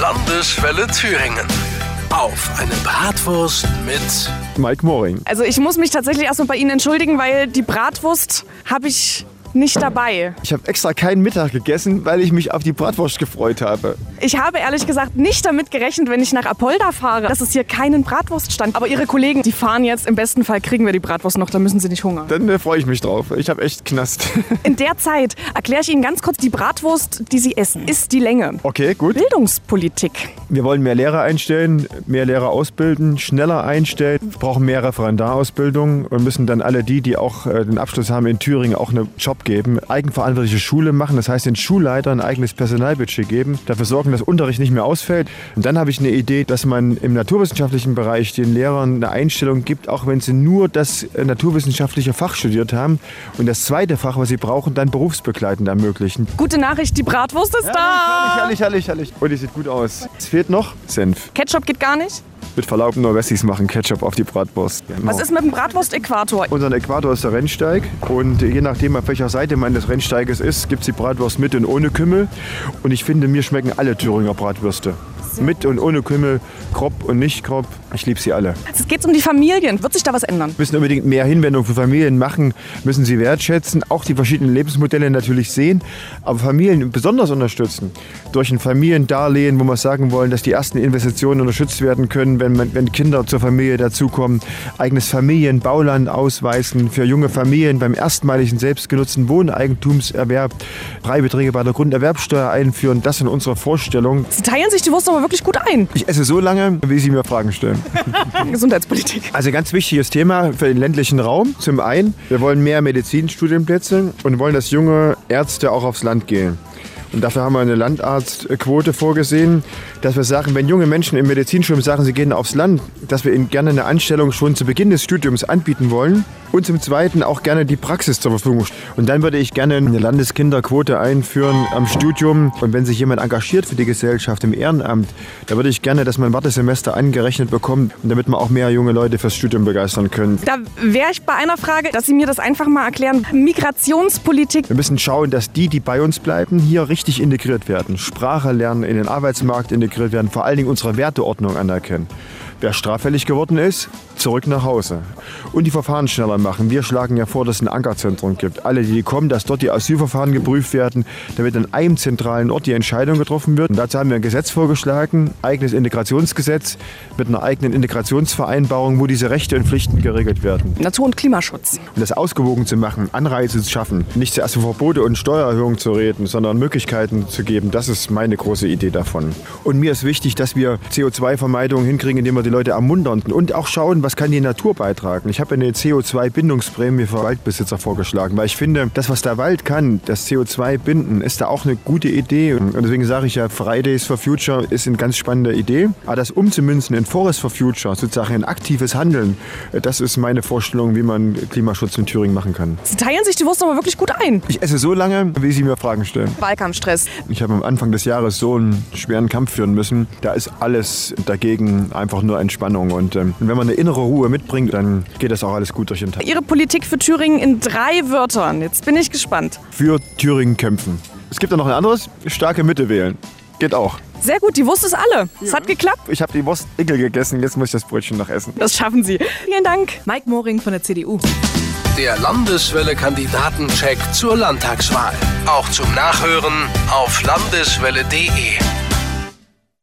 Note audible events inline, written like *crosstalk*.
Landeswelle Thüringen. Auf eine Bratwurst mit Mike Moring. Also ich muss mich tatsächlich erstmal bei Ihnen entschuldigen, weil die Bratwurst habe ich nicht dabei. Ich habe extra keinen Mittag gegessen, weil ich mich auf die Bratwurst gefreut habe. Ich habe ehrlich gesagt nicht damit gerechnet, wenn ich nach Apolda fahre, dass es hier keinen Bratwurststand. Aber Ihre Kollegen, die fahren jetzt. Im besten Fall kriegen wir die Bratwurst noch, dann müssen sie nicht hungern. Dann äh, freue ich mich drauf. Ich habe echt Knast. *laughs* In der Zeit erkläre ich Ihnen ganz kurz die Bratwurst, die Sie essen. Ist die Länge. Okay, gut. Bildungspolitik. Wir wollen mehr Lehrer einstellen, mehr Lehrer ausbilden, schneller einstellen. Wir brauchen mehr Referendarausbildung und müssen dann alle die, die auch äh, den Abschluss haben in Thüringen, auch einen Job geben. Eigenverantwortliche Schule machen, das heißt den Schulleitern ein eigenes Personalbudget geben, dafür sorgen, dass Unterricht nicht mehr ausfällt. Und dann habe ich eine Idee, dass man im naturwissenschaftlichen Bereich den Lehrern eine Einstellung gibt, auch wenn sie nur das äh, naturwissenschaftliche Fach studiert haben und das zweite Fach, was sie brauchen, dann berufsbegleitend ermöglichen. Gute Nachricht, die Bratwurst ist da. Herrlich, herrlich, herrlich. Und die sieht gut aus. Es fehlt noch Senf. Ketchup geht gar nicht. Mit Verlaub, nur Wessis machen Ketchup auf die Bratwurst. Genau. Was ist mit dem Bratwurst-Äquator? Unser Äquator ist der Rennsteig und je nachdem, auf welcher Seite man des Rennsteiges ist, gibt es die Bratwurst mit und ohne Kümmel. Und ich finde, mir schmecken alle Thüringer Bratwürste. Mit und ohne Kümmel, grob und nicht grob. Ich liebe sie alle. Es geht um die Familien. Wird sich da was ändern? Wir müssen unbedingt mehr Hinwendung für Familien machen, müssen sie wertschätzen, auch die verschiedenen Lebensmodelle natürlich sehen, aber Familien besonders unterstützen. Durch ein Familiendarlehen, wo wir sagen wollen, dass die ersten Investitionen unterstützt werden können, wenn, man, wenn Kinder zur Familie dazukommen. Eigenes Familienbauland ausweisen für junge Familien beim erstmaligen selbstgenutzten Wohneigentumserwerb, Freibeträge bei der Grunderwerbsteuer einführen. Das sind unsere Vorstellungen. Sie teilen sich die Wurst aber wirklich gut ein. Ich esse so lange, wie Sie mir Fragen stellen. *laughs* Gesundheitspolitik. Also ganz wichtiges Thema für den ländlichen Raum. Zum einen, wir wollen mehr Medizinstudienplätze und wollen, dass junge Ärzte auch aufs Land gehen. Und dafür haben wir eine Landarztquote vorgesehen, dass wir sagen, wenn junge Menschen im Medizinstudium sagen, sie gehen aufs Land, dass wir ihnen gerne eine Anstellung schon zu Beginn des Studiums anbieten wollen und zum Zweiten auch gerne die Praxis zur Verfügung. Und dann würde ich gerne eine Landeskinderquote einführen am Studium. Und wenn sich jemand engagiert für die Gesellschaft im Ehrenamt, da würde ich gerne, dass man ein Wartesemester angerechnet bekommt, und damit wir auch mehr junge Leute fürs Studium begeistern können. Da wäre ich bei einer Frage, dass Sie mir das einfach mal erklären. Migrationspolitik. Wir müssen schauen, dass die, die bei uns bleiben, hier richtig integriert werden. Sprache lernen, in den Arbeitsmarkt integriert werden, vor allen Dingen unsere Werteordnung anerkennen. Wer straffällig geworden ist, zurück nach Hause. Und die Verfahren schneller machen. Wir schlagen ja vor, dass es ein Ankerzentrum gibt. Alle, die kommen, dass dort die Asylverfahren geprüft werden, damit an einem zentralen Ort die Entscheidung getroffen wird. Und dazu haben wir ein Gesetz vorgeschlagen, eigenes Integrationsgesetz mit einer eigenen Integrationsvereinbarung, wo diese Rechte und Pflichten geregelt werden. Natur- und Klimaschutz. Um das ausgewogen zu machen, Anreize zu schaffen, nicht zuerst über Verbote und Steuererhöhungen zu reden, sondern Möglichkeiten zu geben, das ist meine große Idee davon. Und mir ist wichtig, dass wir CO2-Vermeidung hinkriegen, indem wir die Leute ermuntern und auch schauen, was kann die Natur beitragen. Ich habe eine CO2-Bindungsprämie für Waldbesitzer vorgeschlagen, weil ich finde, das, was der Wald kann, das CO2 binden, ist da auch eine gute Idee. Und deswegen sage ich ja, Fridays for Future ist eine ganz spannende Idee. Aber das umzumünzen in Forest for Future, sozusagen ein aktives Handeln, das ist meine Vorstellung, wie man Klimaschutz in Thüringen machen kann. Sie teilen sich die Wurst aber wirklich gut ein. Ich esse so lange, wie Sie mir Fragen stellen. Wahlkampfstress. Ich habe am Anfang des Jahres so einen schweren Kampf führen müssen. Da ist alles dagegen einfach nur Entspannung. Und ähm, wenn man eine innere Ruhe mitbringt, dann geht das auch alles gut durch den Tag. Ihre Politik für Thüringen in drei Wörtern. Jetzt bin ich gespannt. Für Thüringen kämpfen. Es gibt da noch ein anderes, starke Mitte wählen. Geht auch. Sehr gut, die Wurst ist alle. Es hat geklappt. Ich habe die Wurst Ickel gegessen, jetzt muss ich das Brötchen noch essen. Das schaffen Sie. Vielen Dank. Mike Moring von der CDU. der Landeswelle-Kandidatencheck zur Landtagswahl. Auch zum Nachhören auf landeswelle.de.